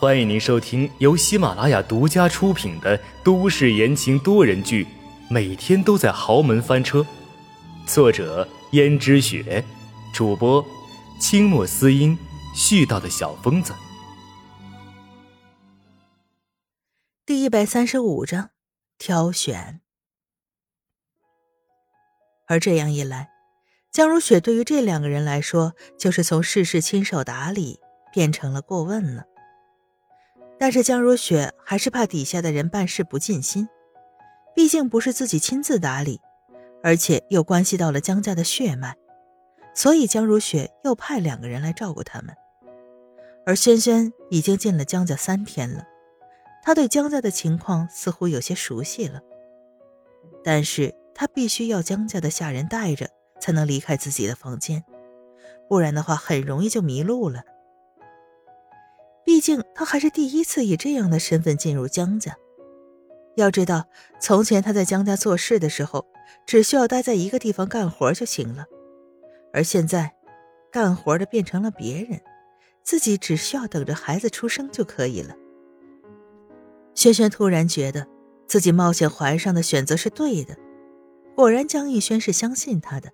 欢迎您收听由喜马拉雅独家出品的都市言情多人剧《每天都在豪门翻车》，作者：胭脂雪，主播：清墨思音，絮叨的小疯子。第一百三十五章，挑选。而这样一来。江如雪对于这两个人来说，就是从事事亲手打理变成了过问了。但是江如雪还是怕底下的人办事不尽心，毕竟不是自己亲自打理，而且又关系到了江家的血脉，所以江如雪又派两个人来照顾他们。而轩轩已经进了江家三天了，他对江家的情况似乎有些熟悉了，但是他必须要江家的下人带着。才能离开自己的房间，不然的话很容易就迷路了。毕竟他还是第一次以这样的身份进入江家。要知道，从前他在江家做事的时候，只需要待在一个地方干活就行了，而现在，干活的变成了别人，自己只需要等着孩子出生就可以了。轩轩突然觉得自己冒险怀上的选择是对的，果然江逸轩是相信他的。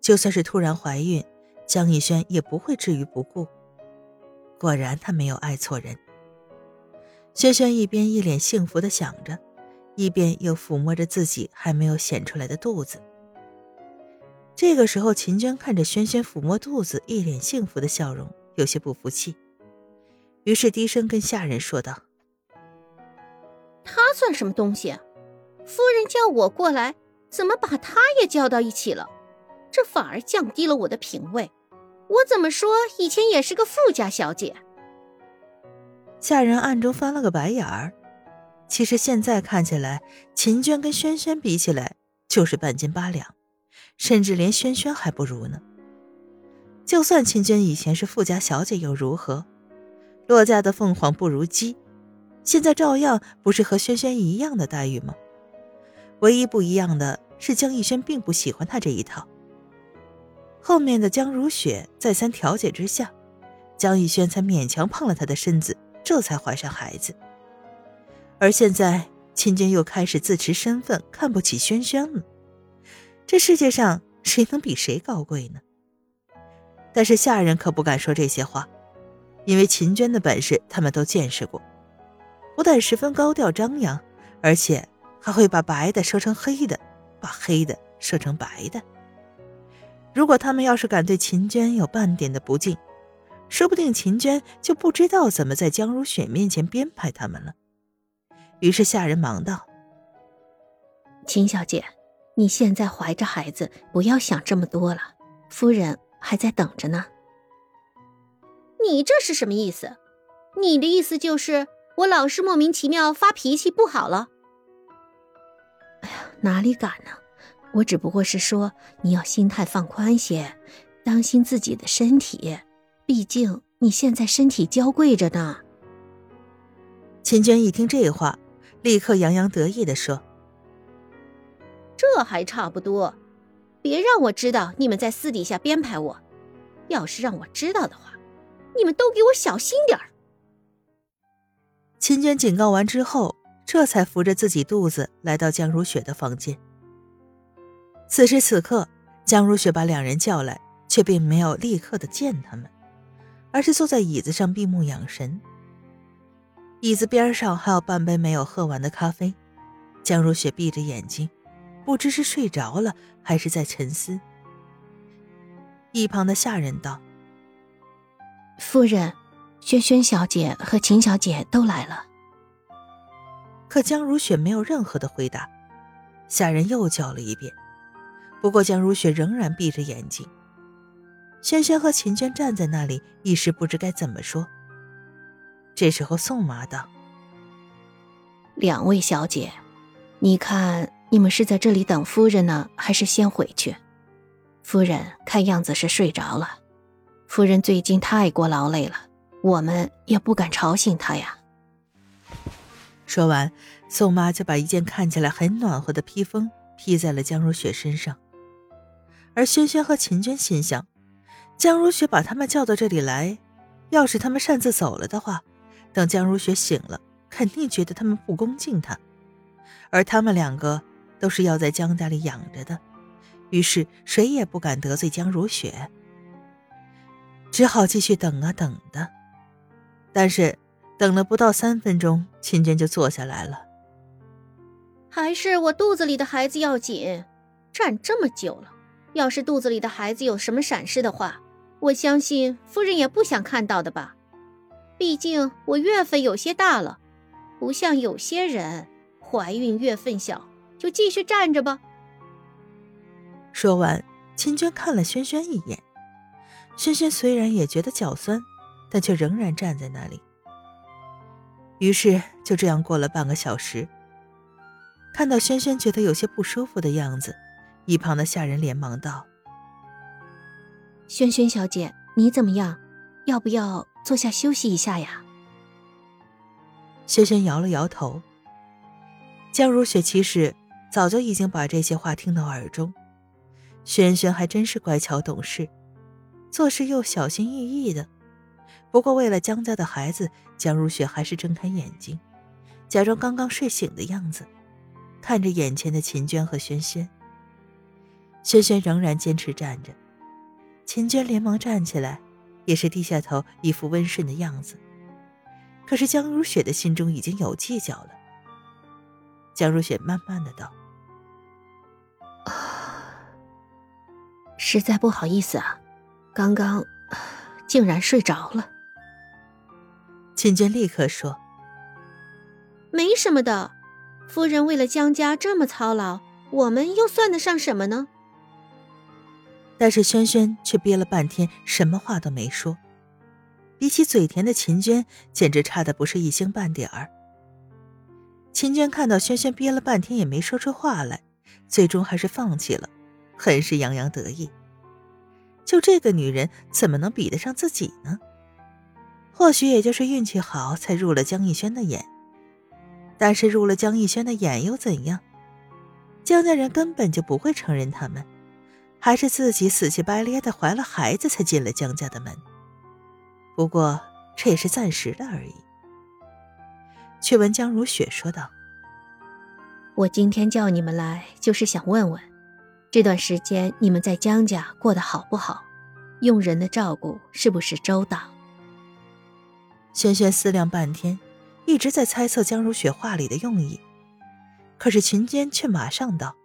就算是突然怀孕，江逸轩也不会置于不顾。果然，他没有爱错人。轩轩一边一脸幸福的想着，一边又抚摸着自己还没有显出来的肚子。这个时候，秦娟看着轩轩抚摸肚子，一脸幸福的笑容，有些不服气，于是低声跟下人说道：“他算什么东西？夫人叫我过来，怎么把他也叫到一起了？”这反而降低了我的品味。我怎么说，以前也是个富家小姐。下人暗中翻了个白眼儿。其实现在看起来，秦娟跟轩轩比起来就是半斤八两，甚至连轩轩还不如呢。就算秦娟以前是富家小姐又如何？落家的凤凰不如鸡，现在照样不是和轩轩一样的待遇吗？唯一不一样的是，江逸轩并不喜欢她这一套。后面的江如雪再三调解之下，江逸轩才勉强碰了她的身子，这才怀上孩子。而现在，秦娟又开始自持身份，看不起轩轩了。这世界上谁能比谁高贵呢？但是下人可不敢说这些话，因为秦娟的本事他们都见识过，不但十分高调张扬，而且还会把白的说成黑的，把黑的说成白的。如果他们要是敢对秦娟有半点的不敬，说不定秦娟就不知道怎么在江如雪面前编排他们了。于是下人忙道：“秦小姐，你现在怀着孩子，不要想这么多了，夫人还在等着呢。”你这是什么意思？你的意思就是我老是莫名其妙发脾气不好了？哎呀，哪里敢呢！我只不过是说，你要心态放宽些，当心自己的身体，毕竟你现在身体娇贵着呢。秦娟一听这话，立刻洋洋得意的说：“这还差不多，别让我知道你们在私底下编排我。要是让我知道的话，你们都给我小心点儿。”秦娟警告完之后，这才扶着自己肚子来到江如雪的房间。此时此刻，江如雪把两人叫来，却并没有立刻的见他们，而是坐在椅子上闭目养神。椅子边上还有半杯没有喝完的咖啡，江如雪闭着眼睛，不知是睡着了还是在沉思。一旁的下人道：“夫人，萱萱小姐和秦小姐都来了。”可江如雪没有任何的回答，下人又叫了一遍。不过，江如雪仍然闭着眼睛。轩轩和秦娟站在那里，一时不知该怎么说。这时候，宋妈道：“两位小姐，你看你们是在这里等夫人呢，还是先回去？夫人看样子是睡着了。夫人最近太过劳累了，我们也不敢吵醒她呀。”说完，宋妈就把一件看起来很暖和的披风披在了江如雪身上。而轩轩和秦娟心想，江如雪把他们叫到这里来，要是他们擅自走了的话，等江如雪醒了，肯定觉得他们不恭敬她，而他们两个都是要在江家里养着的，于是谁也不敢得罪江如雪，只好继续等啊等的。但是等了不到三分钟，秦娟就坐下来了。还是我肚子里的孩子要紧，站这么久了，要是肚子里的孩子有什么闪失的话，我相信夫人也不想看到的吧。毕竟我月份有些大了，不像有些人怀孕月份小，就继续站着吧。说完，秦娟看了轩轩一眼。轩轩虽然也觉得脚酸，但却仍然站在那里。于是就这样过了半个小时。看到轩轩觉得有些不舒服的样子，一旁的下人连忙道：“萱萱小姐，你怎么样？要不要？”坐下休息一下呀。萱萱摇了摇头。江如雪其实早就已经把这些话听到耳中。萱萱还真是乖巧懂事，做事又小心翼翼的。不过为了江家的孩子，江如雪还是睁开眼睛，假装刚刚睡醒的样子，看着眼前的秦娟和轩轩。轩轩仍然坚持站着，秦娟连忙站起来。也是低下头，一副温顺的样子。可是江如雪的心中已经有计较了。江如雪慢慢的道：“啊，实在不好意思啊，刚刚竟然睡着了。”秦娟立刻说：“没什么的，夫人为了江家这么操劳，我们又算得上什么呢？”但是轩轩却憋了半天，什么话都没说。比起嘴甜的秦娟，简直差的不是一星半点儿。秦娟看到轩轩憋了半天也没说出话来，最终还是放弃了，很是洋洋得意。就这个女人，怎么能比得上自己呢？或许也就是运气好，才入了江逸轩的眼。但是入了江逸轩的眼又怎样？江家人根本就不会承认他们。还是自己死乞白咧的怀了孩子才进了江家的门，不过这也是暂时的而已。却闻江如雪说道：“我今天叫你们来，就是想问问，这段时间你们在江家过得好不好？佣人的照顾是不是周到？”轩轩思量半天，一直在猜测江如雪话里的用意，可是秦娟却马上道：“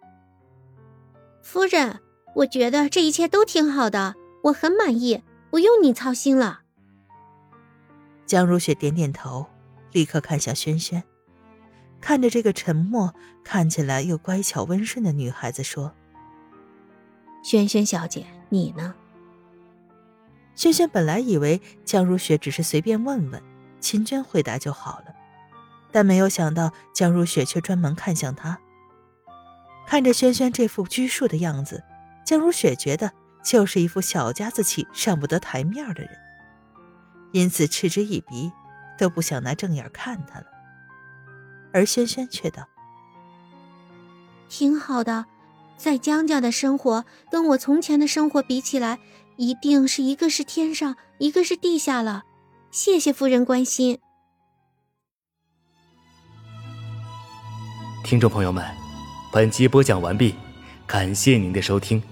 夫人。”我觉得这一切都挺好的，我很满意，不用你操心了。江如雪点点头，立刻看向轩轩，看着这个沉默、看起来又乖巧温顺的女孩子说：“轩轩小姐，你呢？”轩轩本来以为江如雪只是随便问问，秦娟回答就好了，但没有想到江如雪却专门看向他，看着轩轩这副拘束的样子。江如雪觉得就是一副小家子气、上不得台面的人，因此嗤之以鼻，都不想拿正眼看他了。而轩轩却道：“挺好的，在江家的生活跟我从前的生活比起来，一定是一个是天上，一个是地下了。谢谢夫人关心。”听众朋友们，本集播讲完毕，感谢您的收听。